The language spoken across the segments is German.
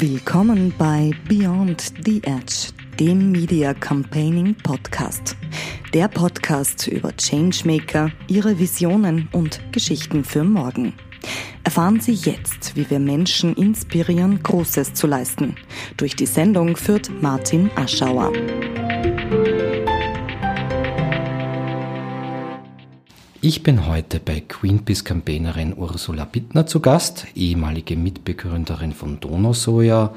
Willkommen bei Beyond the Edge, dem Media Campaigning Podcast. Der Podcast über Changemaker, ihre Visionen und Geschichten für morgen. Erfahren Sie jetzt, wie wir Menschen inspirieren, Großes zu leisten. Durch die Sendung führt Martin Aschauer. Ich bin heute bei Greenpeace-Campaignerin Ursula Bittner zu Gast, ehemalige Mitbegründerin von Donausoja,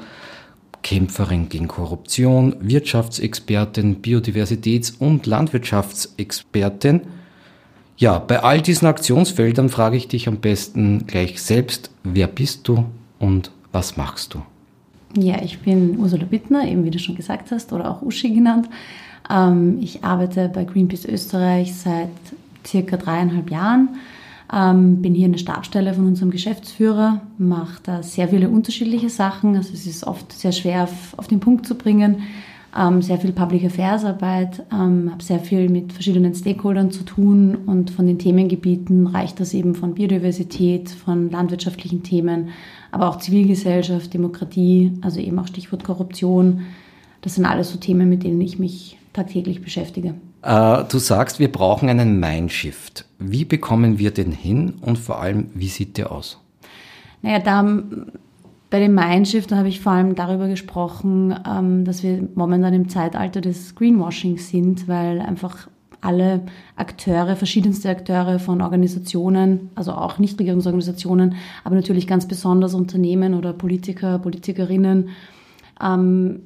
Kämpferin gegen Korruption, Wirtschaftsexpertin, Biodiversitäts- und Landwirtschaftsexpertin. Ja, bei all diesen Aktionsfeldern frage ich dich am besten gleich selbst, wer bist du und was machst du? Ja, ich bin Ursula Bittner, eben wie du schon gesagt hast, oder auch Uschi genannt. Ähm, ich arbeite bei Greenpeace Österreich seit circa dreieinhalb Jahren. Ähm, bin hier in der Stabstelle von unserem Geschäftsführer, mache da sehr viele unterschiedliche Sachen. Also es ist oft sehr schwer auf, auf den Punkt zu bringen. Ähm, sehr viel Public Affairs Arbeit, ähm, habe sehr viel mit verschiedenen Stakeholdern zu tun und von den Themengebieten reicht das eben von Biodiversität, von landwirtschaftlichen Themen, aber auch Zivilgesellschaft, Demokratie, also eben auch Stichwort Korruption. Das sind alles so Themen, mit denen ich mich tagtäglich beschäftige. Äh, du sagst, wir brauchen einen Mindshift. Wie bekommen wir den hin und vor allem, wie sieht der aus? Naja, da bei dem Mindshift habe ich vor allem darüber gesprochen, ähm, dass wir momentan im Zeitalter des Greenwashings sind, weil einfach alle Akteure, verschiedenste Akteure von Organisationen, also auch Nichtregierungsorganisationen, aber natürlich ganz besonders Unternehmen oder Politiker, Politikerinnen, ähm,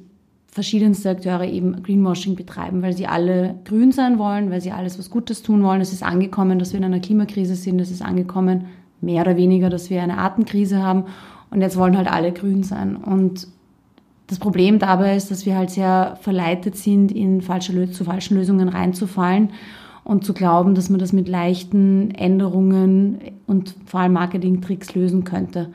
verschiedenste Akteure eben Greenwashing betreiben, weil sie alle grün sein wollen, weil sie alles was Gutes tun wollen. Es ist angekommen, dass wir in einer Klimakrise sind. Es ist angekommen, mehr oder weniger, dass wir eine Artenkrise haben. Und jetzt wollen halt alle grün sein. Und das Problem dabei ist, dass wir halt sehr verleitet sind, in falsche, zu falschen Lösungen reinzufallen und zu glauben, dass man das mit leichten Änderungen und vor allem Marketing-Tricks lösen könnte.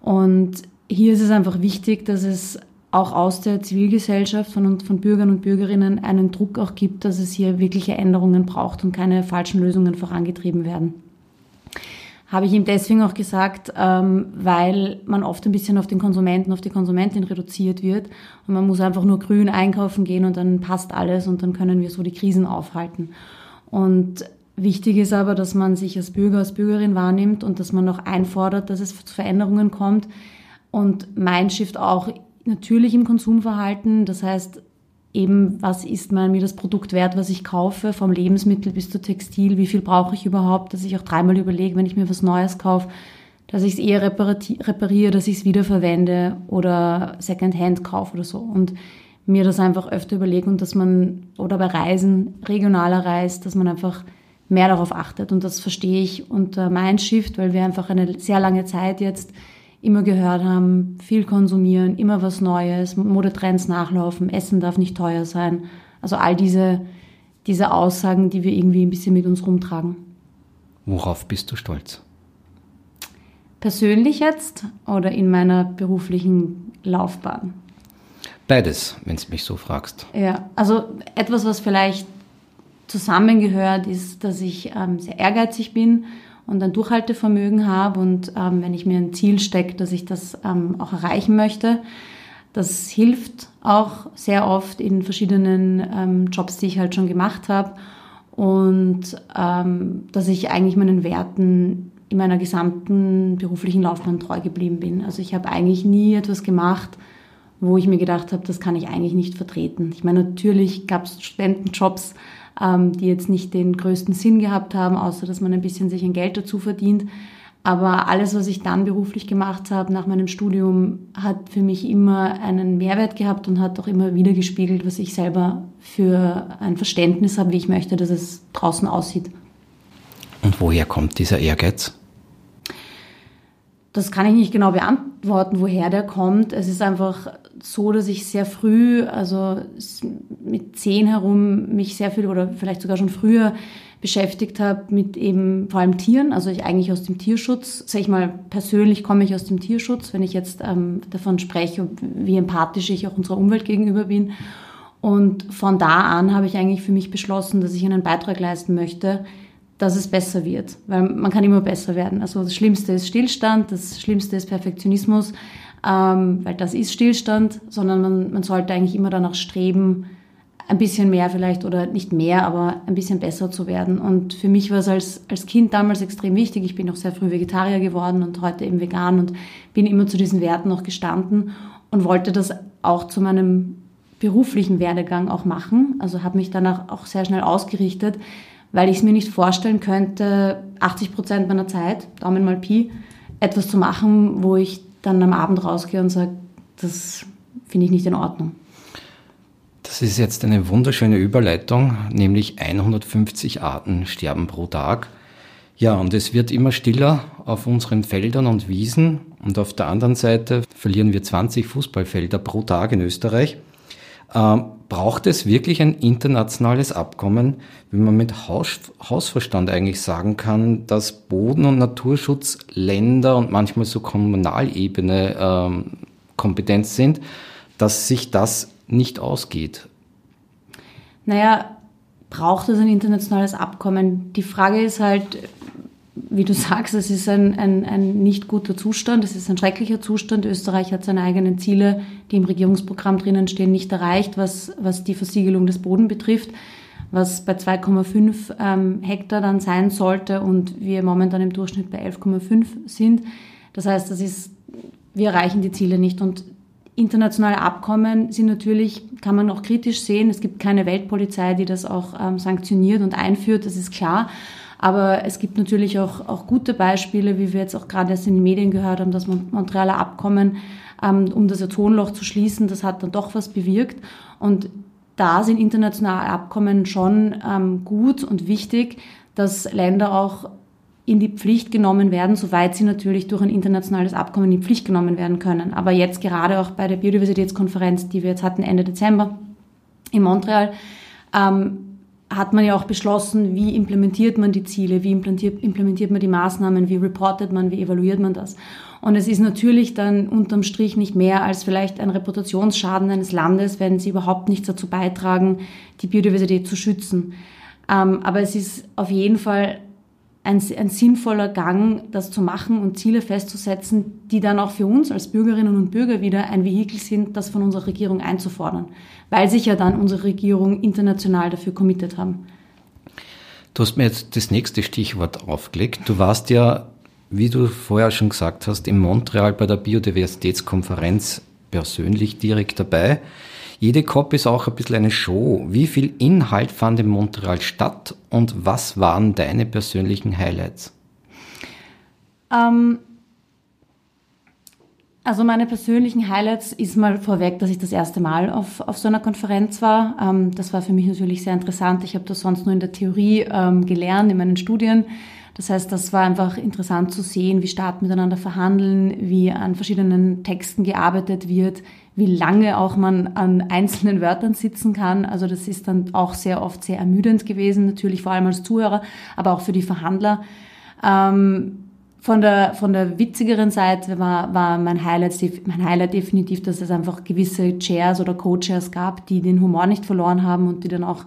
Und hier ist es einfach wichtig, dass es auch aus der Zivilgesellschaft von, von Bürgern und Bürgerinnen einen Druck auch gibt, dass es hier wirkliche Änderungen braucht und keine falschen Lösungen vorangetrieben werden. Habe ich ihm deswegen auch gesagt, ähm, weil man oft ein bisschen auf den Konsumenten, auf die Konsumentin reduziert wird und man muss einfach nur grün einkaufen gehen und dann passt alles und dann können wir so die Krisen aufhalten. Und wichtig ist aber, dass man sich als Bürger, als Bürgerin wahrnimmt und dass man auch einfordert, dass es zu Veränderungen kommt und Mindshift auch natürlich im Konsumverhalten. Das heißt, eben, was ist man mir das Produkt wert, was ich kaufe, vom Lebensmittel bis zu Textil, wie viel brauche ich überhaupt, dass ich auch dreimal überlege, wenn ich mir was Neues kaufe, dass ich es eher repariere, dass ich es wiederverwende oder Secondhand kaufe oder so. Und mir das einfach öfter überlege und dass man, oder bei Reisen, regionaler reist, dass man einfach mehr darauf achtet. Und das verstehe ich unter Mindshift, weil wir einfach eine sehr lange Zeit jetzt immer gehört haben, viel konsumieren, immer was Neues, Modetrends nachlaufen, Essen darf nicht teuer sein. Also all diese, diese Aussagen, die wir irgendwie ein bisschen mit uns rumtragen. Worauf bist du stolz? Persönlich jetzt oder in meiner beruflichen Laufbahn? Beides, wenn du mich so fragst. Ja, also etwas, was vielleicht zusammengehört, ist, dass ich ähm, sehr ehrgeizig bin und ein Durchhaltevermögen habe und ähm, wenn ich mir ein Ziel stecke, dass ich das ähm, auch erreichen möchte. Das hilft auch sehr oft in verschiedenen ähm, Jobs, die ich halt schon gemacht habe und ähm, dass ich eigentlich meinen Werten in meiner gesamten beruflichen Laufbahn treu geblieben bin. Also ich habe eigentlich nie etwas gemacht, wo ich mir gedacht habe, das kann ich eigentlich nicht vertreten. Ich meine, natürlich gab es Studentenjobs, ähm, die jetzt nicht den größten Sinn gehabt haben, außer dass man ein bisschen sich ein Geld dazu verdient. Aber alles, was ich dann beruflich gemacht habe nach meinem Studium, hat für mich immer einen Mehrwert gehabt und hat auch immer wieder gespiegelt, was ich selber für ein Verständnis habe, wie ich möchte, dass es draußen aussieht. Und woher kommt dieser Ehrgeiz? Das kann ich nicht genau beantworten, woher der kommt. Es ist einfach so, dass ich sehr früh, also mit zehn herum, mich sehr viel oder vielleicht sogar schon früher beschäftigt habe mit eben vor allem Tieren. Also ich eigentlich aus dem Tierschutz, sag ich mal, persönlich komme ich aus dem Tierschutz, wenn ich jetzt ähm, davon spreche, wie empathisch ich auch unserer Umwelt gegenüber bin. Und von da an habe ich eigentlich für mich beschlossen, dass ich einen Beitrag leisten möchte, dass es besser wird. Weil man kann immer besser werden. Also das Schlimmste ist Stillstand, das Schlimmste ist Perfektionismus. ähm, weil das ist Stillstand, sondern man, man sollte eigentlich immer danach streben, ein bisschen mehr vielleicht oder nicht mehr, aber ein bisschen besser zu werden. Und für mich war es als, als Kind damals extrem wichtig. Ich bin auch sehr früh Vegetarier geworden und heute eben vegan und bin immer zu diesen Werten noch gestanden und wollte das auch zu meinem beruflichen Werdegang auch machen. Also habe mich danach auch sehr schnell ausgerichtet, weil ich es mir nicht vorstellen könnte, 80 Prozent meiner Zeit, Daumen mal Pi, etwas zu machen, wo ich dann am Abend rausgehe und sage, das finde ich nicht in Ordnung. Das ist jetzt eine wunderschöne Überleitung, nämlich 150 Arten sterben pro Tag. Ja, und es wird immer stiller auf unseren Feldern und Wiesen und auf der anderen Seite verlieren wir 20 Fußballfelder pro Tag in Österreich. Ähm, braucht es wirklich ein internationales Abkommen, wenn man mit Haus, Hausverstand eigentlich sagen kann, dass Boden- und Naturschutz Länder und manchmal so Kommunalebene ähm, Kompetenz sind, dass sich das nicht ausgeht? Naja, braucht es ein internationales Abkommen? Die Frage ist halt, wie du sagst, es ist ein, ein, ein nicht guter Zustand, es ist ein schrecklicher Zustand. Österreich hat seine eigenen Ziele, die im Regierungsprogramm drinnen stehen, nicht erreicht, was, was die Versiegelung des Bodens betrifft, was bei 2,5 ähm, Hektar dann sein sollte und wir momentan im Durchschnitt bei 11,5 sind. Das heißt, das ist, wir erreichen die Ziele nicht und Internationale Abkommen sind natürlich, kann man auch kritisch sehen. Es gibt keine Weltpolizei, die das auch ähm, sanktioniert und einführt, das ist klar. Aber es gibt natürlich auch, auch gute Beispiele, wie wir jetzt auch gerade erst in den Medien gehört haben, das Montrealer Abkommen, ähm, um das Ozonloch zu schließen, das hat dann doch was bewirkt. Und da sind internationale Abkommen schon ähm, gut und wichtig, dass Länder auch in die Pflicht genommen werden, soweit sie natürlich durch ein internationales Abkommen in die Pflicht genommen werden können. Aber jetzt gerade auch bei der Biodiversitätskonferenz, die wir jetzt hatten Ende Dezember in Montreal, ähm, hat man ja auch beschlossen, wie implementiert man die Ziele, wie implementiert, man die Maßnahmen, wie reportet man, wie evaluiert man das. Und es ist natürlich dann unterm Strich nicht mehr als vielleicht ein Reputationsschaden eines Landes, wenn sie überhaupt nichts dazu beitragen, die Biodiversität zu schützen. Ähm, aber es ist auf jeden Fall ein, ein sinnvoller Gang, das zu machen und Ziele festzusetzen, die dann auch für uns als Bürgerinnen und Bürger wieder ein Vehikel sind, das von unserer Regierung einzufordern, weil sich ja dann unsere Regierung international dafür committed haben. Du hast mir jetzt das nächste Stichwort aufgelegt. Du warst ja, wie du vorher schon gesagt hast, in Montreal bei der Biodiversitätskonferenz persönlich direkt dabei. Jede COP ist auch ein bisschen eine Show. Wie viel Inhalt fand in Montreal statt und was waren deine persönlichen Highlights? Ähm, also meine persönlichen Highlights ist mal vorweg, dass ich das erste Mal auf, auf so einer Konferenz war. Ähm, das war für mich natürlich sehr interessant. Ich habe das sonst nur in der Theorie ähm, gelernt, in meinen Studien. Das heißt, das war einfach interessant zu sehen, wie Staaten miteinander verhandeln, wie an verschiedenen Texten gearbeitet wird, wie lange auch man an einzelnen Wörtern sitzen kann. Also das ist dann auch sehr oft sehr ermüdend gewesen, natürlich vor allem als Zuhörer, aber auch für die Verhandler. Ähm, von der, von der witzigeren Seite war, war mein, Highlight, mein Highlight definitiv, dass es einfach gewisse Chairs oder Co-Chairs gab, die den Humor nicht verloren haben und die dann auch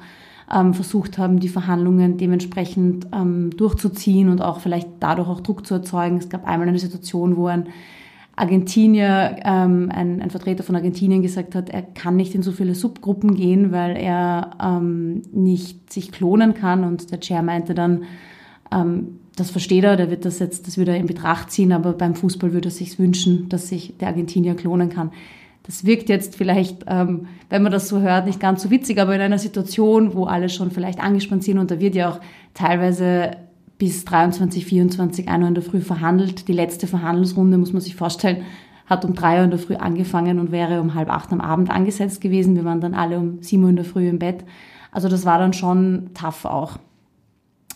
ähm, versucht haben, die Verhandlungen dementsprechend ähm, durchzuziehen und auch vielleicht dadurch auch Druck zu erzeugen. Es gab einmal eine Situation, wo ein Argentinier, ähm, ein, ein Vertreter von Argentinien gesagt hat, er kann nicht in so viele Subgruppen gehen, weil er ähm, nicht sich klonen kann. Und der Chair meinte dann, ähm, das versteht er, der wird das jetzt das wieder in Betracht ziehen, aber beim Fußball würde er sich wünschen, dass sich der Argentinier klonen kann. Das wirkt jetzt vielleicht, ähm, wenn man das so hört, nicht ganz so witzig, aber in einer Situation, wo alle schon vielleicht angespannt sind und da wird ja auch teilweise bis 23, 24, 1 Uhr in der Früh verhandelt. Die letzte Verhandlungsrunde, muss man sich vorstellen, hat um 3 Uhr in der Früh angefangen und wäre um halb acht am Abend angesetzt gewesen. Wir waren dann alle um 7 Uhr in der Früh im Bett. Also das war dann schon tough auch.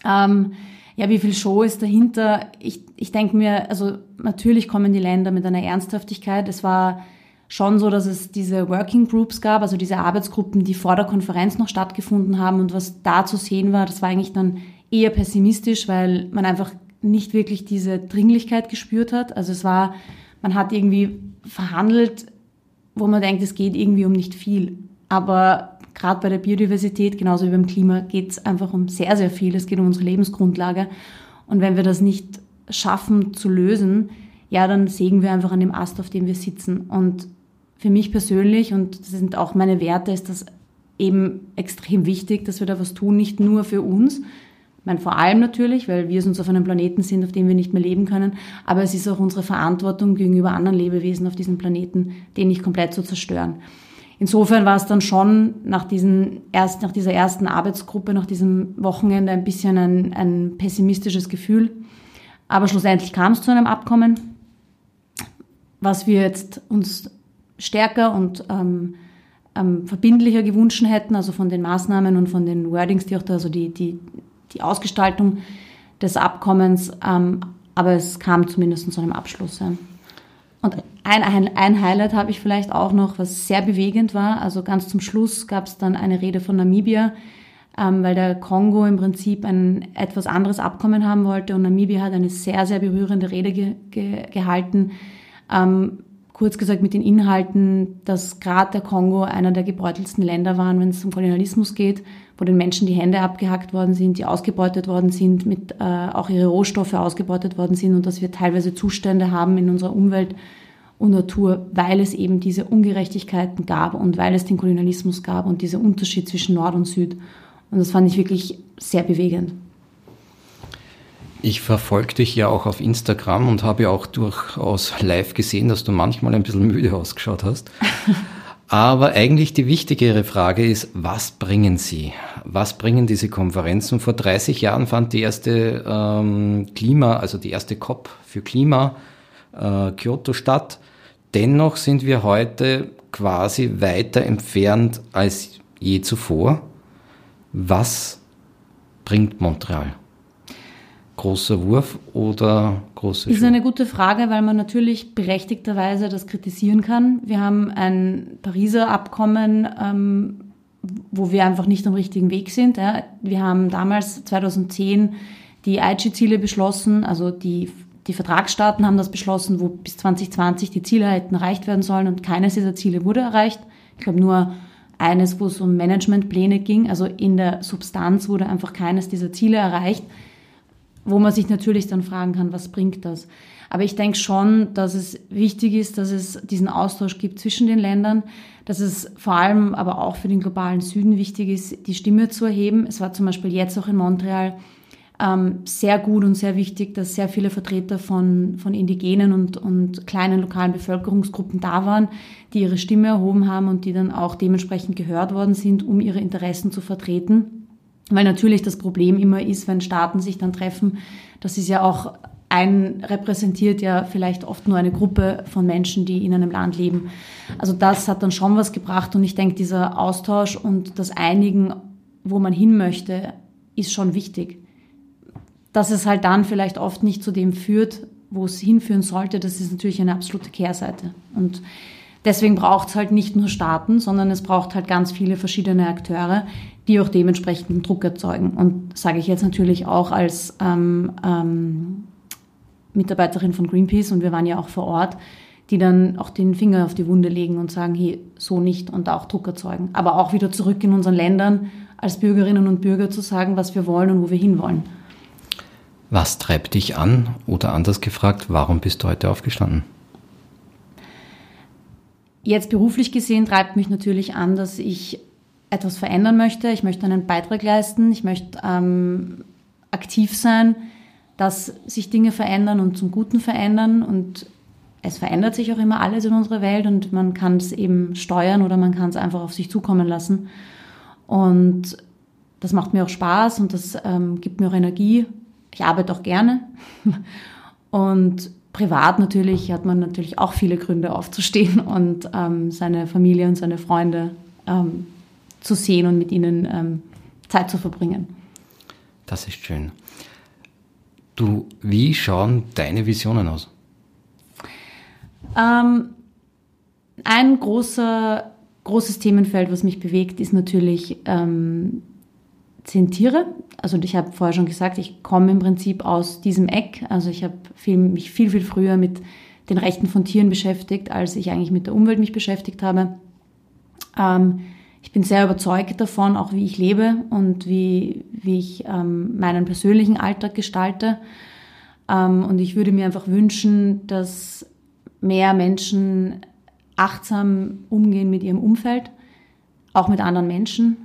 Ähm, ja, wie viel Show ist dahinter? Ich, ich denke mir, also natürlich kommen die Länder mit einer Ernsthaftigkeit. Es war schon so, dass es diese Working Groups gab, also diese Arbeitsgruppen, die vor der Konferenz noch stattgefunden haben. Und was da zu sehen war, das war eigentlich dann eher pessimistisch, weil man einfach nicht wirklich diese Dringlichkeit gespürt hat. Also es war, man hat irgendwie verhandelt, wo man denkt, es geht irgendwie um nicht viel. Aber gerade bei der Biodiversität, genauso wie beim Klima, geht es einfach um sehr, sehr viel. Es geht um unsere Lebensgrundlage. Und wenn wir das nicht schaffen zu lösen, ja, dann sägen wir einfach an dem Ast, auf dem wir sitzen. Und für mich persönlich, und das sind auch meine Werte, ist das eben extrem wichtig, dass wir da was tun, nicht nur für uns, ich meine, vor allem natürlich, weil wir uns auf einem Planeten sind, auf dem wir nicht mehr leben können, aber es ist auch unsere Verantwortung gegenüber anderen Lebewesen auf diesem Planeten, den nicht komplett zu zerstören. Insofern war es dann schon nach, diesen erst, nach dieser ersten Arbeitsgruppe, nach diesem Wochenende ein bisschen ein, ein pessimistisches Gefühl. Aber schlussendlich kam es zu einem Abkommen, was wir jetzt uns stärker und ähm, ähm, verbindlicher gewünscht hätten, also von den Maßnahmen und von den Wordings, die auch da, also die, die, die Ausgestaltung des Abkommens, ähm, aber es kam zumindest zu einem Abschluss. Ja. Und ein, ein, ein Highlight habe ich vielleicht auch noch, was sehr bewegend war. Also ganz zum Schluss gab es dann eine Rede von Namibia, ähm, weil der Kongo im Prinzip ein etwas anderes Abkommen haben wollte und Namibia hat eine sehr, sehr berührende Rede ge, ge, gehalten. Ähm, kurz gesagt mit den Inhalten, dass gerade der Kongo einer der gebeutelsten Länder war, wenn es um Kolonialismus geht, wo den Menschen die Hände abgehackt worden sind, die ausgebeutet worden sind, mit äh, auch ihre Rohstoffe ausgebeutet worden sind und dass wir teilweise Zustände haben in unserer Umwelt und Natur, weil es eben diese Ungerechtigkeiten gab und weil es den Kolonialismus gab und dieser Unterschied zwischen Nord und Süd. Und das fand ich wirklich sehr bewegend. Ich verfolge dich ja auch auf Instagram und habe ja auch durchaus live gesehen, dass du manchmal ein bisschen müde ausgeschaut hast. Aber eigentlich die wichtigere Frage ist, was bringen sie? Was bringen diese Konferenzen? Vor 30 Jahren fand die erste ähm, Klima, also die erste COP für Klima äh, Kyoto statt. Dennoch sind wir heute quasi weiter entfernt als je zuvor. Was bringt Montreal? Großer Wurf oder große Ist eine gute Frage, weil man natürlich berechtigterweise das kritisieren kann. Wir haben ein Pariser Abkommen, ähm, wo wir einfach nicht am richtigen Weg sind. Ja. Wir haben damals 2010 die Aichi-Ziele beschlossen, also die, die Vertragsstaaten haben das beschlossen, wo bis 2020 die Ziele hätten erreicht werden sollen und keines dieser Ziele wurde erreicht. Ich glaube nur eines, wo es um Managementpläne ging, also in der Substanz wurde einfach keines dieser Ziele erreicht wo man sich natürlich dann fragen kann, was bringt das? Aber ich denke schon, dass es wichtig ist, dass es diesen Austausch gibt zwischen den Ländern, dass es vor allem aber auch für den globalen Süden wichtig ist, die Stimme zu erheben. Es war zum Beispiel jetzt auch in Montreal ähm, sehr gut und sehr wichtig, dass sehr viele Vertreter von, von indigenen und, und kleinen lokalen Bevölkerungsgruppen da waren, die ihre Stimme erhoben haben und die dann auch dementsprechend gehört worden sind, um ihre Interessen zu vertreten. Weil natürlich das Problem immer ist, wenn Staaten sich dann treffen, das ist ja auch ein repräsentiert ja vielleicht oft nur eine Gruppe von Menschen, die in einem Land leben. Also das hat dann schon was gebracht und ich denke, dieser Austausch und das Einigen, wo man hin möchte, ist schon wichtig. Dass es halt dann vielleicht oft nicht zu dem führt, wo es hinführen sollte, das ist natürlich eine absolute Kehrseite. Und deswegen braucht es halt nicht nur Staaten, sondern es braucht halt ganz viele verschiedene Akteure, die auch dementsprechenden Druck erzeugen. Und sage ich jetzt natürlich auch als ähm, ähm, Mitarbeiterin von Greenpeace und wir waren ja auch vor Ort, die dann auch den Finger auf die Wunde legen und sagen, hey, so nicht und auch Druck erzeugen. Aber auch wieder zurück in unseren Ländern als Bürgerinnen und Bürger zu sagen, was wir wollen und wo wir hinwollen. Was treibt dich an? Oder anders gefragt, warum bist du heute aufgestanden? Jetzt beruflich gesehen treibt mich natürlich an, dass ich etwas verändern möchte, ich möchte einen Beitrag leisten, ich möchte ähm, aktiv sein, dass sich Dinge verändern und zum Guten verändern und es verändert sich auch immer alles in unserer Welt und man kann es eben steuern oder man kann es einfach auf sich zukommen lassen. Und das macht mir auch Spaß und das ähm, gibt mir auch Energie. Ich arbeite auch gerne. Und privat natürlich hat man natürlich auch viele Gründe aufzustehen und ähm, seine Familie und seine Freunde ähm, zu sehen und mit ihnen ähm, Zeit zu verbringen. Das ist schön. Du, wie schauen deine Visionen aus? Ähm, ein großer, großes Themenfeld, was mich bewegt, ist natürlich ähm, sind Tiere. Also ich habe vorher schon gesagt, ich komme im Prinzip aus diesem Eck. Also ich habe mich viel, viel früher mit den Rechten von Tieren beschäftigt, als ich eigentlich mit der Umwelt mich beschäftigt habe. Ähm, ich bin sehr überzeugt davon, auch wie ich lebe und wie, wie ich ähm, meinen persönlichen Alltag gestalte. Ähm, und ich würde mir einfach wünschen, dass mehr Menschen achtsam umgehen mit ihrem Umfeld, auch mit anderen Menschen.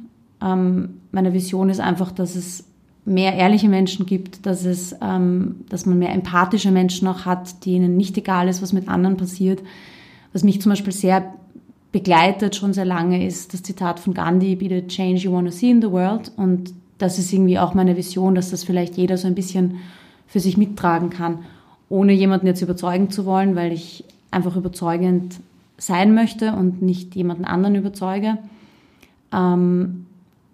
Ähm, meine Vision ist einfach, dass es mehr ehrliche Menschen gibt, dass, es, ähm, dass man mehr empathische Menschen auch hat, denen nicht egal ist, was mit anderen passiert. Was mich zum Beispiel sehr begleitet schon sehr lange ist das Zitat von Gandhi, be the change you want to see in the world. Und das ist irgendwie auch meine Vision, dass das vielleicht jeder so ein bisschen für sich mittragen kann, ohne jemanden jetzt überzeugen zu wollen, weil ich einfach überzeugend sein möchte und nicht jemanden anderen überzeuge. Ähm,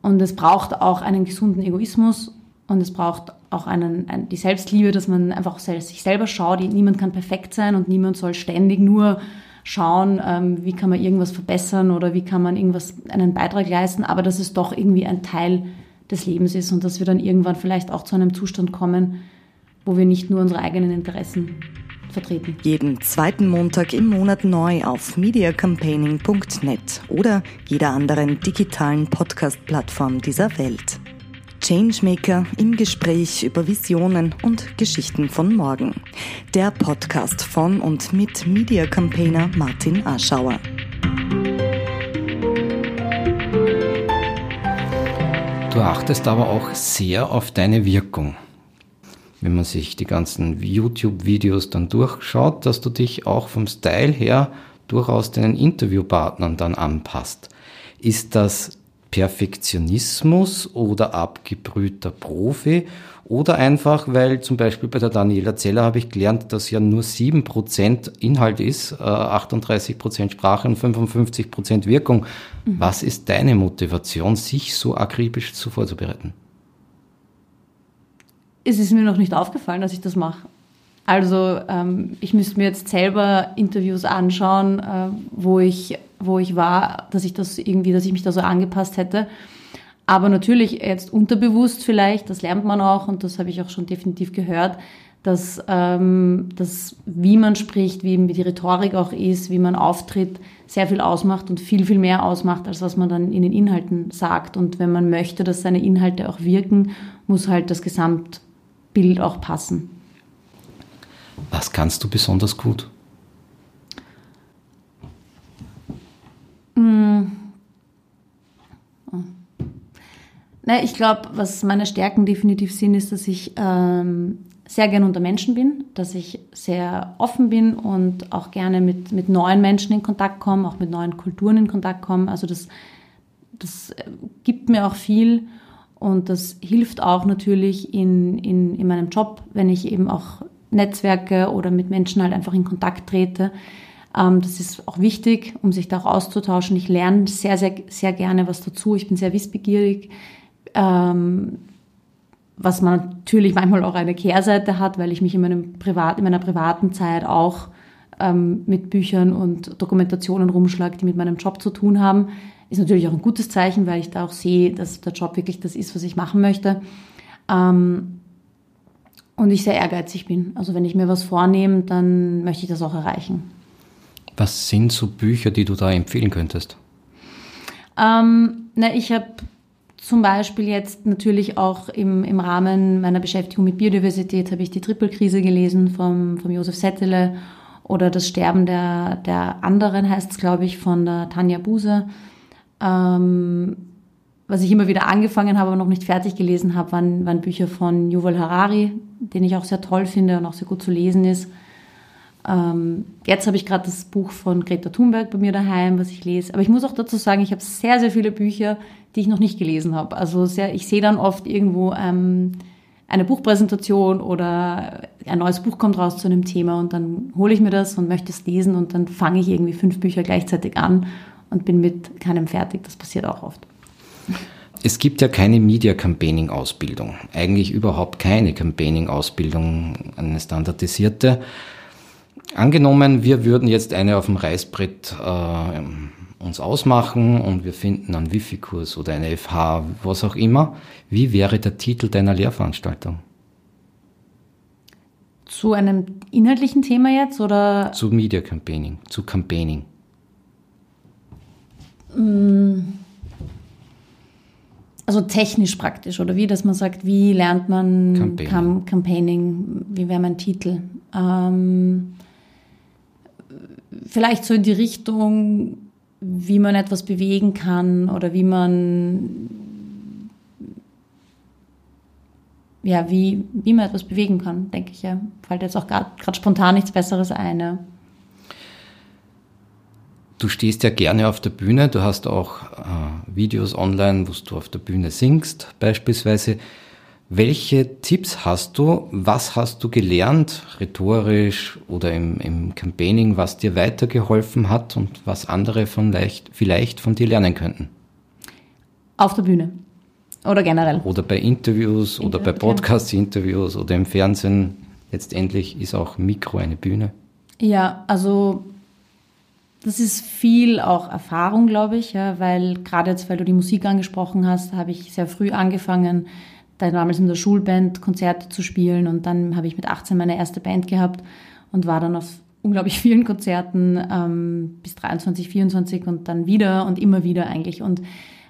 und es braucht auch einen gesunden Egoismus und es braucht auch einen, ein, die Selbstliebe, dass man einfach sich selber schaut. Niemand kann perfekt sein und niemand soll ständig nur schauen, ähm, wie kann man irgendwas verbessern oder wie kann man irgendwas, einen Beitrag leisten, aber dass es doch irgendwie ein Teil des Lebens ist und dass wir dann irgendwann vielleicht auch zu einem Zustand kommen, wo wir nicht nur unsere eigenen Interessen vertreten. Jeden zweiten Montag im Monat neu auf mediacampaigning.net oder jeder anderen digitalen Podcast-Plattform dieser Welt. Changemaker im Gespräch über Visionen und Geschichten von morgen. Der Podcast von und mit Media Campaigner Martin Aschauer. Du achtest aber auch sehr auf deine Wirkung. Wenn man sich die ganzen YouTube-Videos dann durchschaut, dass du dich auch vom Style her durchaus deinen Interviewpartnern dann anpasst. Ist das Perfektionismus oder abgebrühter Profi oder einfach, weil zum Beispiel bei der Daniela Zeller habe ich gelernt, dass ja nur 7% Inhalt ist, 38% äh, Sprache und 55% Wirkung. Mhm. Was ist deine Motivation, sich so akribisch zu vorzubereiten? Es ist mir noch nicht aufgefallen, dass ich das mache. Also ähm, ich müsste mir jetzt selber Interviews anschauen, äh, wo ich wo ich war, dass ich das irgendwie, dass ich mich da so angepasst hätte. Aber natürlich jetzt unterbewusst vielleicht, das lernt man auch und das habe ich auch schon definitiv gehört, dass, ähm, dass wie man spricht, wie die Rhetorik auch ist, wie man auftritt, sehr viel ausmacht und viel, viel mehr ausmacht, als was man dann in den Inhalten sagt. Und wenn man möchte, dass seine Inhalte auch wirken, muss halt das Gesamtbild auch passen. Was kannst du besonders gut? Na, ich glaube, was meine Stärken definitiv sind, ist, dass ich ähm, sehr gern unter Menschen bin, dass ich sehr offen bin und auch gerne mit, mit neuen Menschen in Kontakt komme, auch mit neuen Kulturen in Kontakt komme. Also das, das äh, gibt mir auch viel und das hilft auch natürlich in, in, in meinem Job, wenn ich eben auch Netzwerke oder mit Menschen halt einfach in Kontakt trete. Ähm, das ist auch wichtig, um sich da auch auszutauschen. Ich lerne sehr, sehr, sehr gerne was dazu. Ich bin sehr wissbegierig. Ähm, was man natürlich manchmal auch eine Kehrseite hat, weil ich mich in, meinem Privat, in meiner privaten Zeit auch ähm, mit Büchern und Dokumentationen rumschlage, die mit meinem Job zu tun haben. Ist natürlich auch ein gutes Zeichen, weil ich da auch sehe, dass der Job wirklich das ist, was ich machen möchte. Und ich sehr ehrgeizig bin. Also wenn ich mir was vornehme, dann möchte ich das auch erreichen. Was sind so Bücher, die du da empfehlen könntest? Ähm, na, ich habe zum Beispiel jetzt natürlich auch im, im Rahmen meiner Beschäftigung mit Biodiversität habe ich die Trippelkrise gelesen vom, vom Josef Settele oder Das Sterben der, der anderen heißt es, glaube ich, von der Tanja Buse. Ähm, was ich immer wieder angefangen habe, aber noch nicht fertig gelesen habe, waren, waren Bücher von Yuval Harari, den ich auch sehr toll finde und auch sehr gut zu lesen ist. Ähm, jetzt habe ich gerade das Buch von Greta Thunberg bei mir daheim, was ich lese. Aber ich muss auch dazu sagen, ich habe sehr, sehr viele Bücher, die ich noch nicht gelesen habe. Also sehr, ich sehe dann oft irgendwo ähm, eine Buchpräsentation oder ein neues Buch kommt raus zu einem Thema und dann hole ich mir das und möchte es lesen und dann fange ich irgendwie fünf Bücher gleichzeitig an und bin mit keinem fertig. Das passiert auch oft. Es gibt ja keine Media Campaigning Ausbildung. Eigentlich überhaupt keine Campaigning Ausbildung, eine standardisierte. Angenommen, wir würden jetzt eine auf dem Reißbrett äh, uns ausmachen und wir finden einen Wifi-Kurs oder eine FH, was auch immer. Wie wäre der Titel deiner Lehrveranstaltung? Zu einem inhaltlichen Thema jetzt oder? Zu Media Campaigning, zu Campaigning. Mm. Also technisch praktisch oder wie, dass man sagt, wie lernt man Campaigning, Cam Campaigning wie wäre mein Titel? Ähm, vielleicht so in die Richtung, wie man etwas bewegen kann oder wie man ja, wie, wie man etwas bewegen kann, denke ich ja. Fällt jetzt auch gerade spontan nichts Besseres ein. Ja. Du stehst ja gerne auf der Bühne, du hast auch äh, Videos online, wo du auf der Bühne singst beispielsweise. Welche Tipps hast du? Was hast du gelernt, rhetorisch oder im, im Campaigning, was dir weitergeholfen hat und was andere von leicht, vielleicht von dir lernen könnten? Auf der Bühne. Oder generell. Oder bei Interviews oder bei Podcast-Interviews oder im Fernsehen. Letztendlich ist auch Mikro eine Bühne. Ja, also das ist viel auch Erfahrung, glaube ich, ja, weil gerade jetzt, weil du die Musik angesprochen hast, habe ich sehr früh angefangen, da damals in der Schulband Konzerte zu spielen und dann habe ich mit 18 meine erste Band gehabt und war dann auf unglaublich vielen Konzerten ähm, bis 23, 24 und dann wieder und immer wieder eigentlich. Und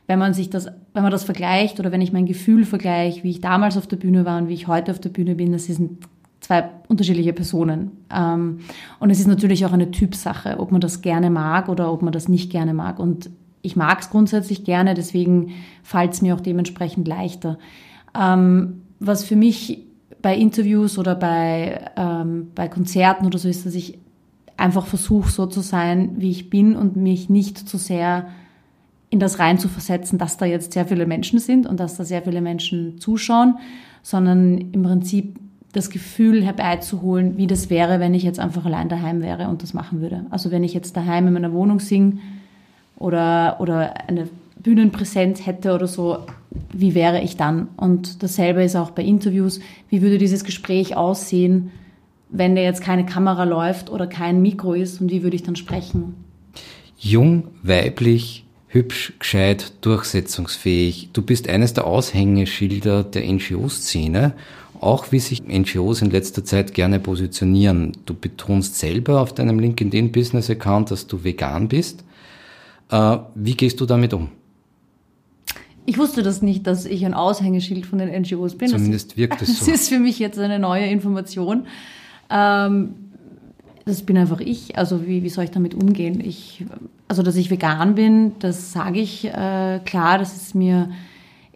wenn man sich das, wenn man das vergleicht oder wenn ich mein Gefühl vergleiche, wie ich damals auf der Bühne war und wie ich heute auf der Bühne bin, das sind zwei unterschiedliche Personen. Ähm, und es ist natürlich auch eine Typsache, ob man das gerne mag oder ob man das nicht gerne mag. Und ich mag es grundsätzlich gerne, deswegen fällt es mir auch dementsprechend leichter. Ähm, was für mich bei Interviews oder bei, ähm, bei Konzerten oder so ist, dass ich einfach versuche, so zu sein, wie ich bin und mich nicht zu sehr in das rein zu versetzen, dass da jetzt sehr viele Menschen sind und dass da sehr viele Menschen zuschauen, sondern im Prinzip das Gefühl herbeizuholen, wie das wäre, wenn ich jetzt einfach allein daheim wäre und das machen würde. Also wenn ich jetzt daheim in meiner Wohnung singe oder, oder eine Bühnenpräsenz hätte oder so, wie wäre ich dann? Und dasselbe ist auch bei Interviews. Wie würde dieses Gespräch aussehen, wenn da jetzt keine Kamera läuft oder kein Mikro ist und wie würde ich dann sprechen? Jung, weiblich, hübsch, gescheit, durchsetzungsfähig. Du bist eines der Aushängeschilder der NGO-Szene, auch wie sich NGOs in letzter Zeit gerne positionieren. Du betonst selber auf deinem LinkedIn-Business-Account, dass du vegan bist. Äh, wie gehst du damit um? Ich wusste das nicht, dass ich ein Aushängeschild von den NGOs bin. Zumindest wirkt es so. Das ist für mich jetzt eine neue Information. Ähm, das bin einfach ich. Also wie, wie soll ich damit umgehen? Ich, also dass ich vegan bin, das sage ich äh, klar. Das ist mir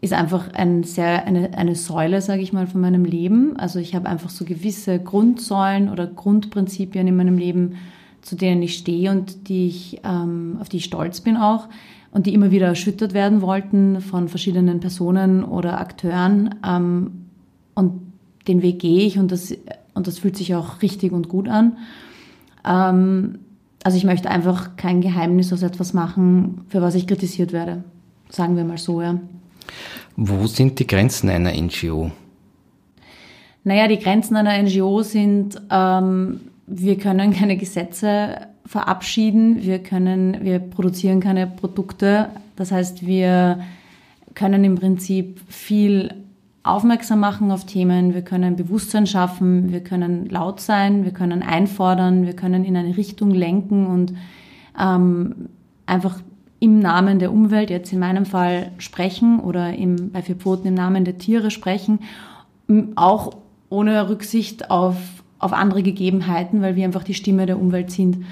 ist einfach ein sehr eine, eine Säule, sage ich mal, von meinem Leben. Also ich habe einfach so gewisse Grundsäulen oder Grundprinzipien in meinem Leben, zu denen ich stehe und die ich ähm, auf die ich stolz bin auch und die immer wieder erschüttert werden wollten von verschiedenen Personen oder Akteuren. Ähm, und den Weg gehe ich und das und das fühlt sich auch richtig und gut an. Ähm, also ich möchte einfach kein Geheimnis aus etwas machen, für was ich kritisiert werde. Sagen wir mal so, ja. Wo sind die Grenzen einer NGO? Naja, die Grenzen einer NGO sind, ähm, wir können keine Gesetze verabschieden, wir können, wir produzieren keine Produkte. Das heißt, wir können im Prinzip viel aufmerksam machen auf Themen, wir können Bewusstsein schaffen, wir können laut sein, wir können einfordern, wir können in eine Richtung lenken und ähm, einfach im Namen der Umwelt, jetzt in meinem Fall sprechen oder im, bei Vier Pfoten im Namen der Tiere sprechen, auch ohne Rücksicht auf, auf andere Gegebenheiten, weil wir einfach die Stimme der Umwelt sind.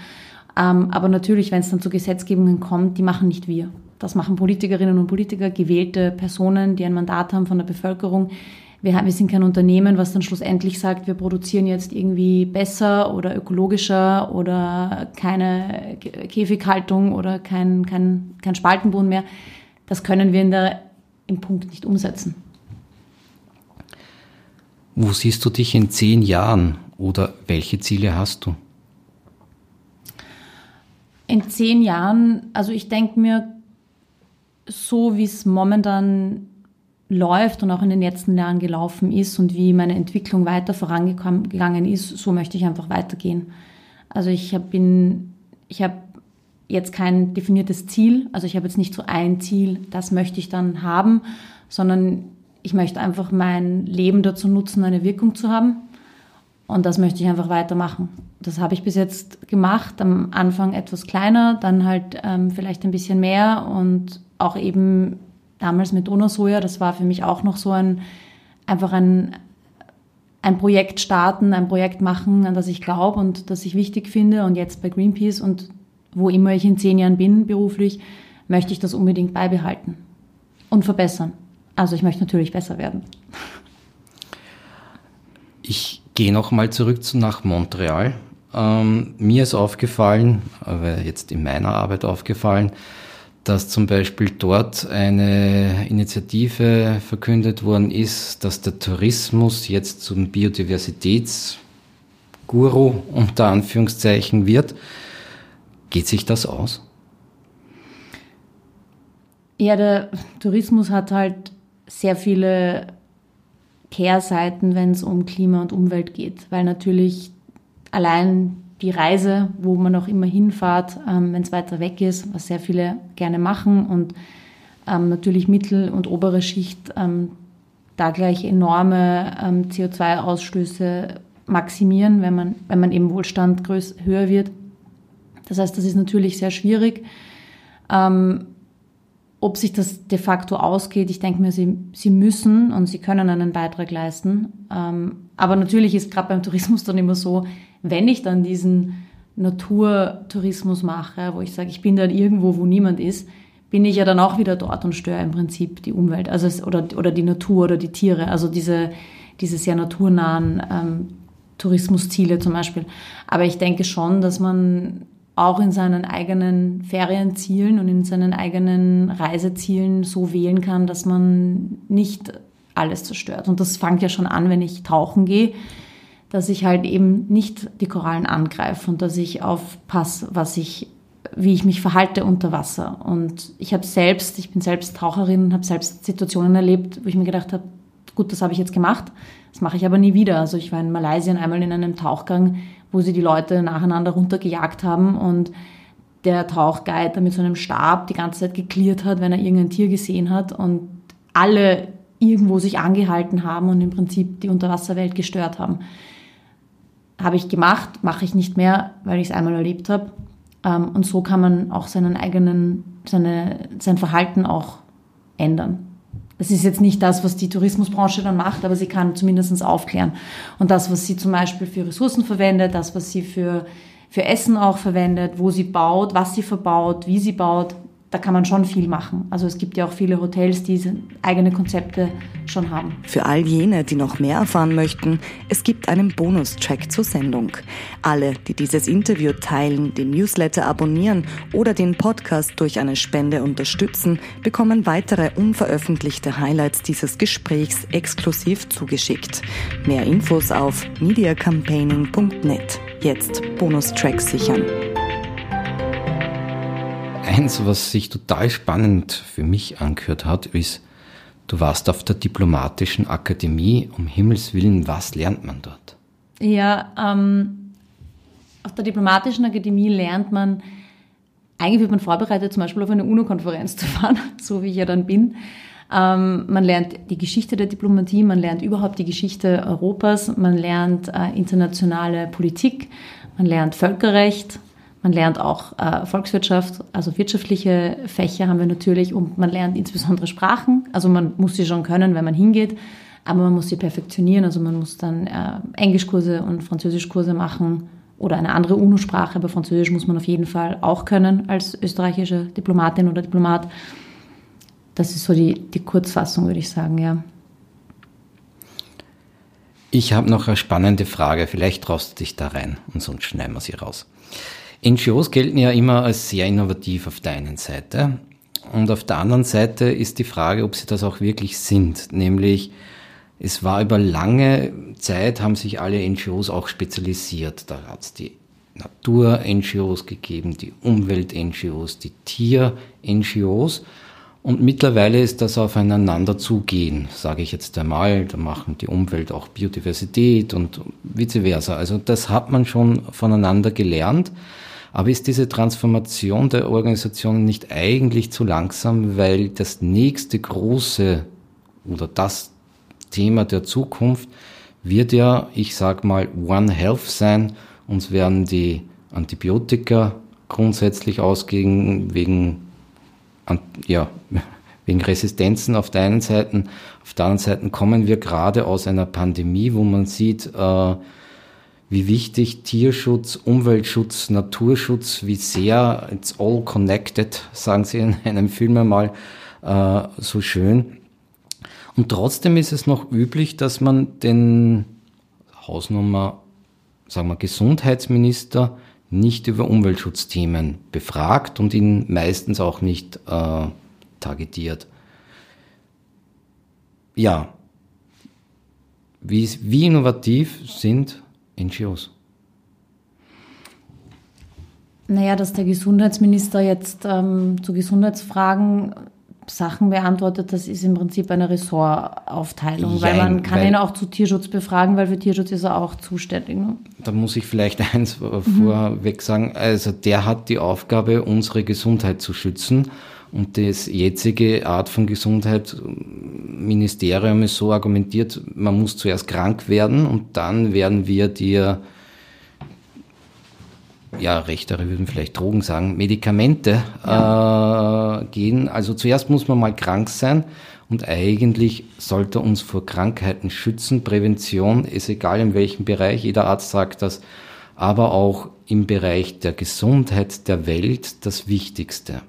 Ähm, aber natürlich, wenn es dann zu Gesetzgebungen kommt, die machen nicht wir. Das machen Politikerinnen und Politiker, gewählte Personen, die ein Mandat haben von der Bevölkerung. Wir, wir sind kein Unternehmen, was dann schlussendlich sagt, wir produzieren jetzt irgendwie besser oder ökologischer oder keine Käfighaltung oder kein, kein, kein Spaltenboden mehr. Das können wir in der, im Punkt nicht umsetzen. Wo siehst du dich in zehn Jahren oder welche Ziele hast du? In zehn Jahren, also ich denke mir, so wie es momentan läuft und auch in den letzten Jahren gelaufen ist und wie meine Entwicklung weiter vorangegangen ist, so möchte ich einfach weitergehen. Also ich bin, ich habe jetzt kein definiertes Ziel, also ich habe jetzt nicht so ein Ziel, das möchte ich dann haben, sondern ich möchte einfach mein Leben dazu nutzen, eine Wirkung zu haben. Und das möchte ich einfach weitermachen. Das habe ich bis jetzt gemacht, am Anfang etwas kleiner, dann halt ähm, vielleicht ein bisschen mehr und auch eben damals mit Donausoja, das war für mich auch noch so ein, einfach ein, ein Projekt starten, ein Projekt machen, an das ich glaube und das ich wichtig finde. Und jetzt bei Greenpeace und wo immer ich in zehn Jahren bin beruflich, möchte ich das unbedingt beibehalten und verbessern. Also ich möchte natürlich besser werden. Ich gehe nochmal zurück zu, nach Montreal. Ähm, mir ist aufgefallen, aber jetzt in meiner Arbeit aufgefallen, dass zum Beispiel dort eine Initiative verkündet worden ist, dass der Tourismus jetzt zum Biodiversitätsguru unter Anführungszeichen wird. Geht sich das aus? Ja, der Tourismus hat halt sehr viele Kehrseiten, wenn es um Klima und Umwelt geht, weil natürlich allein die Reise, wo man auch immer hinfahrt, ähm, wenn es weiter weg ist, was sehr viele gerne machen und ähm, natürlich mittel- und obere Schicht ähm, da gleich enorme ähm, CO2-Ausstöße maximieren, wenn man, wenn man eben Wohlstand größ höher wird. Das heißt, das ist natürlich sehr schwierig. Ähm, ob sich das de facto ausgeht, ich denke mir, sie, sie müssen und sie können einen Beitrag leisten. Ähm, aber natürlich ist gerade beim Tourismus dann immer so, wenn ich dann diesen Naturtourismus mache, wo ich sage, ich bin dann irgendwo, wo niemand ist, bin ich ja dann auch wieder dort und störe im Prinzip die Umwelt also es, oder, oder die Natur oder die Tiere, also diese, diese sehr naturnahen ähm, Tourismusziele zum Beispiel. Aber ich denke schon, dass man auch in seinen eigenen Ferienzielen und in seinen eigenen Reisezielen so wählen kann, dass man nicht alles zerstört. Und das fängt ja schon an, wenn ich tauchen gehe, dass ich halt eben nicht die Korallen angreife und dass ich aufpasse, was ich, wie ich mich verhalte unter Wasser. Und ich habe selbst, ich bin selbst Taucherin und habe selbst Situationen erlebt, wo ich mir gedacht habe, gut, das habe ich jetzt gemacht, das mache ich aber nie wieder. Also ich war in Malaysia einmal in einem Tauchgang, wo sie die Leute nacheinander runtergejagt haben und der Tauchguide mit so einem Stab die ganze Zeit geklärt hat, wenn er irgendein Tier gesehen hat und alle irgendwo sich angehalten haben und im Prinzip die Unterwasserwelt gestört haben. Habe ich gemacht, mache ich nicht mehr, weil ich es einmal erlebt habe. Ähm, und so kann man auch seinen eigenen, seine, sein Verhalten auch ändern. Das ist jetzt nicht das, was die Tourismusbranche dann macht, aber sie kann zumindest aufklären. Und das, was sie zum Beispiel für Ressourcen verwendet, das, was sie für, für Essen auch verwendet, wo sie baut, was sie verbaut, wie sie baut, da kann man schon viel machen. Also es gibt ja auch viele Hotels, die eigene Konzepte schon haben. Für all jene, die noch mehr erfahren möchten, es gibt einen Bonustrack zur Sendung. Alle, die dieses Interview teilen, den Newsletter abonnieren oder den Podcast durch eine Spende unterstützen, bekommen weitere unveröffentlichte Highlights dieses Gesprächs exklusiv zugeschickt. Mehr Infos auf mediacampaigning.net. Jetzt Bonustracks sichern eins, was sich total spannend für mich angehört hat, ist, du warst auf der Diplomatischen Akademie. Um Himmels Willen, was lernt man dort? Ja, ähm, auf der Diplomatischen Akademie lernt man, eigentlich wird man vorbereitet, zum Beispiel auf eine UNO-Konferenz zu fahren, so wie ich ja dann bin. Ähm, man lernt die Geschichte der Diplomatie, man lernt überhaupt die Geschichte Europas, man lernt äh, internationale Politik, man lernt Völkerrecht, man lernt auch äh, Volkswirtschaft, also wirtschaftliche Fächer haben wir natürlich und man lernt insbesondere Sprachen. Also man muss sie schon können, wenn man hingeht, aber man muss sie perfektionieren. Also man muss dann äh, Englischkurse und Französischkurse machen oder eine andere UNO-Sprache, aber Französisch muss man auf jeden Fall auch können als österreichische Diplomatin oder Diplomat. Das ist so die, die Kurzfassung, würde ich sagen, ja. Ich habe noch eine spannende Frage, vielleicht traust du dich da rein und sonst schneiden wir sie raus. NGOs gelten ja immer als sehr innovativ auf der einen Seite. Und auf der anderen Seite ist die Frage, ob sie das auch wirklich sind. Nämlich, es war über lange Zeit, haben sich alle NGOs auch spezialisiert. Da hat es die Natur-NGOs gegeben, die Umwelt-NGOs, die Tier-NGOs. Und mittlerweile ist das aufeinander zugehen, sage ich jetzt einmal. Da machen die Umwelt auch Biodiversität und vice versa. Also das hat man schon voneinander gelernt. Aber ist diese Transformation der Organisationen nicht eigentlich zu langsam, weil das nächste große oder das Thema der Zukunft wird ja, ich sag mal, One Health sein. Uns werden die Antibiotika grundsätzlich ausgehen wegen ja, wegen Resistenzen auf der einen Seite. Auf der anderen Seite kommen wir gerade aus einer Pandemie, wo man sieht, äh, wie wichtig Tierschutz, Umweltschutz, Naturschutz, wie sehr it's all connected, sagen sie in einem Film einmal äh, so schön. Und trotzdem ist es noch üblich, dass man den Hausnummer, sagen wir, Gesundheitsminister nicht über Umweltschutzthemen befragt und ihn meistens auch nicht äh, targetiert. Ja, wie, wie innovativ sind NGOs? Naja, dass der Gesundheitsminister jetzt ähm, zu Gesundheitsfragen Sachen beantwortet, das ist im Prinzip eine Ressortaufteilung, weil man kann weil, ihn auch zu Tierschutz befragen, weil für Tierschutz ist er auch zuständig. Ne? Da muss ich vielleicht eins mhm. vorweg sagen, also der hat die Aufgabe, unsere Gesundheit zu schützen und das jetzige Art von Gesundheitsministerium ist so argumentiert, man muss zuerst krank werden und dann werden wir dir ja, Rechtere würden vielleicht Drogen sagen, Medikamente ja. äh, gehen. Also zuerst muss man mal krank sein und eigentlich sollte uns vor Krankheiten schützen. Prävention ist egal in welchem Bereich, jeder Arzt sagt das, aber auch im Bereich der Gesundheit der Welt das Wichtigste.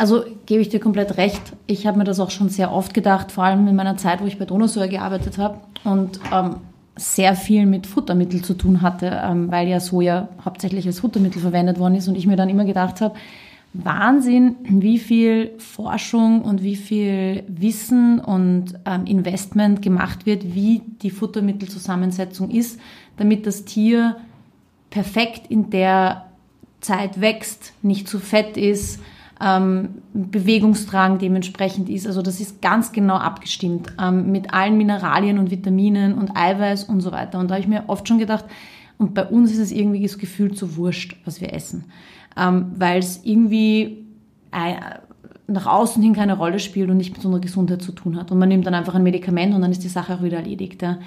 Also gebe ich dir komplett recht. Ich habe mir das auch schon sehr oft gedacht, vor allem in meiner Zeit, wo ich bei Donosäure gearbeitet habe. Und ähm, sehr viel mit Futtermittel zu tun hatte, ähm, weil ja Soja hauptsächlich als Futtermittel verwendet worden ist und ich mir dann immer gedacht habe, Wahnsinn, wie viel Forschung und wie viel Wissen und ähm, Investment gemacht wird, wie die Futtermittelzusammensetzung ist, damit das Tier perfekt in der Zeit wächst, nicht zu fett ist, ähm, Bewegungsdrang dementsprechend ist. Also das ist ganz genau abgestimmt ähm, mit allen Mineralien und Vitaminen und Eiweiß und so weiter. Und da habe ich mir oft schon gedacht, und bei uns ist es irgendwie das Gefühl zu wurscht, was wir essen, ähm, weil es irgendwie äh, nach außen hin keine Rolle spielt und nicht mit unserer Gesundheit zu tun hat. Und man nimmt dann einfach ein Medikament und dann ist die Sache auch wieder erledigt. Ja.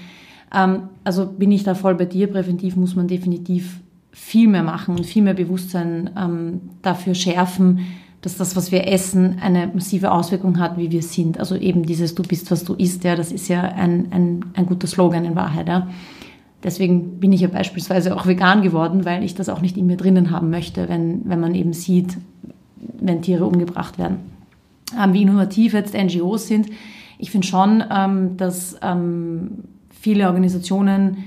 Ähm, also bin ich da voll bei dir. Präventiv muss man definitiv viel mehr machen und viel mehr Bewusstsein ähm, dafür schärfen, dass das, was wir essen, eine massive Auswirkung hat, wie wir sind. Also eben dieses Du bist, was du isst, ja, das ist ja ein, ein, ein guter Slogan in Wahrheit. Ja. Deswegen bin ich ja beispielsweise auch vegan geworden, weil ich das auch nicht in mir drinnen haben möchte, wenn, wenn man eben sieht, wenn Tiere umgebracht werden. Ähm, wie innovativ jetzt NGOs sind, ich finde schon, ähm, dass ähm, viele Organisationen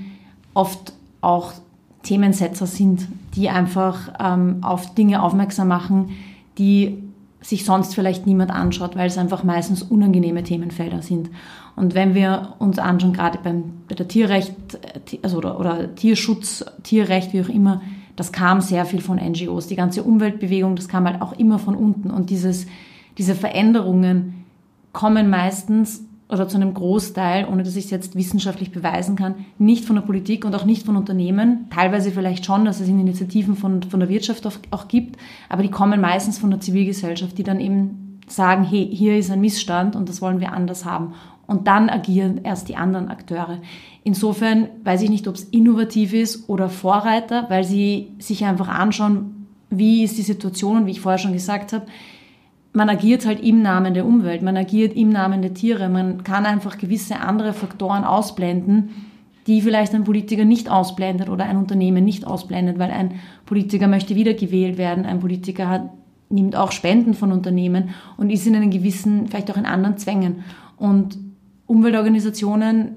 oft auch Themensetzer sind, die einfach ähm, auf Dinge aufmerksam machen, die sich sonst vielleicht niemand anschaut, weil es einfach meistens unangenehme Themenfelder sind. Und wenn wir uns anschauen, gerade beim, bei der Tierrecht also oder, oder Tierschutz, Tierrecht, wie auch immer, das kam sehr viel von NGOs. Die ganze Umweltbewegung, das kam halt auch immer von unten. Und dieses, diese Veränderungen kommen meistens oder zu einem Großteil, ohne dass ich es jetzt wissenschaftlich beweisen kann, nicht von der Politik und auch nicht von Unternehmen. Teilweise vielleicht schon, dass es Initiativen von, von der Wirtschaft auch gibt, aber die kommen meistens von der Zivilgesellschaft, die dann eben sagen, hey, hier ist ein Missstand und das wollen wir anders haben. Und dann agieren erst die anderen Akteure. Insofern weiß ich nicht, ob es innovativ ist oder Vorreiter, weil sie sich einfach anschauen, wie ist die Situation und wie ich vorher schon gesagt habe, man agiert halt im Namen der Umwelt, man agiert im Namen der Tiere, man kann einfach gewisse andere Faktoren ausblenden, die vielleicht ein Politiker nicht ausblendet oder ein Unternehmen nicht ausblendet, weil ein Politiker möchte wiedergewählt werden, ein Politiker hat, nimmt auch Spenden von Unternehmen und ist in einen gewissen, vielleicht auch in anderen Zwängen. Und Umweltorganisationen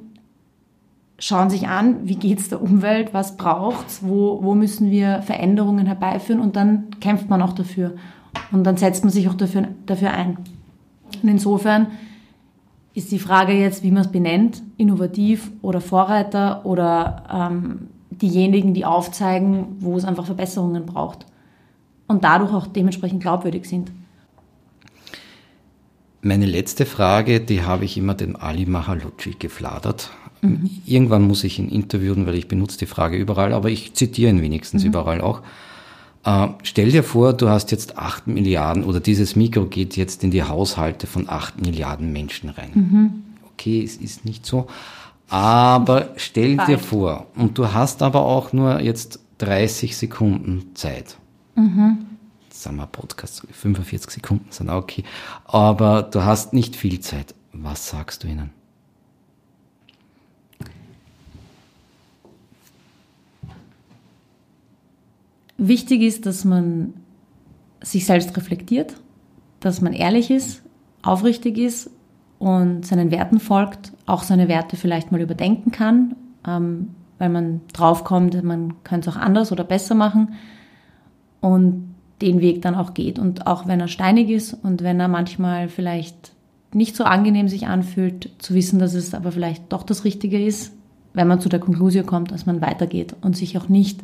schauen sich an, wie geht es der Umwelt, was braucht's, wo, wo müssen wir Veränderungen herbeiführen und dann kämpft man auch dafür. Und dann setzt man sich auch dafür, dafür ein. Und insofern ist die Frage jetzt, wie man es benennt, innovativ oder Vorreiter oder ähm, diejenigen, die aufzeigen, wo es einfach Verbesserungen braucht und dadurch auch dementsprechend glaubwürdig sind. Meine letzte Frage, die habe ich immer dem Ali Mahalucci gefladert. Mhm. Irgendwann muss ich ihn interviewen, weil ich benutze die Frage überall, aber ich zitiere ihn wenigstens mhm. überall auch. Äh, stell dir vor, du hast jetzt acht Milliarden oder dieses Mikro geht jetzt in die Haushalte von acht Milliarden Menschen rein. Mhm. Okay, es ist nicht so. Aber stell dir vor, und du hast aber auch nur jetzt 30 Sekunden Zeit. Mhm. sagen wir Podcast, 45 Sekunden sind auch okay. Aber du hast nicht viel Zeit. Was sagst du ihnen? Wichtig ist, dass man sich selbst reflektiert, dass man ehrlich ist, aufrichtig ist und seinen Werten folgt, auch seine Werte vielleicht mal überdenken kann, ähm, weil man draufkommt, man könnte es auch anders oder besser machen und den Weg dann auch geht. Und auch wenn er steinig ist und wenn er manchmal vielleicht nicht so angenehm sich anfühlt, zu wissen, dass es aber vielleicht doch das Richtige ist, wenn man zu der Konklusion kommt, dass man weitergeht und sich auch nicht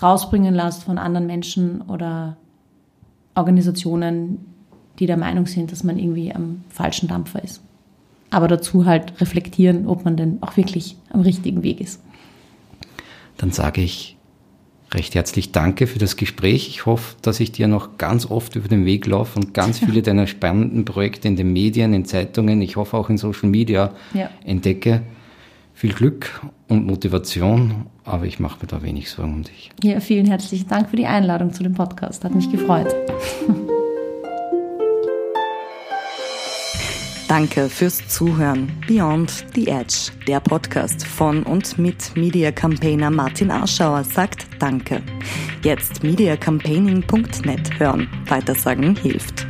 rausbringen lässt von anderen Menschen oder Organisationen, die der Meinung sind, dass man irgendwie am falschen Dampfer ist. Aber dazu halt reflektieren, ob man denn auch wirklich am richtigen Weg ist. Dann sage ich recht herzlich Danke für das Gespräch. Ich hoffe, dass ich dir noch ganz oft über den Weg laufe und ganz viele deiner spannenden Projekte in den Medien, in Zeitungen, ich hoffe auch in Social Media ja. entdecke. Viel Glück und Motivation, aber ich mache mir da wenig Sorgen um dich. Ja, vielen herzlichen Dank für die Einladung zu dem Podcast. Hat mich gefreut. Danke fürs Zuhören. Beyond the Edge, der Podcast von und mit Media Campaigner Martin Arschauer sagt Danke. Jetzt mediacampaigning.net hören. Weitersagen hilft.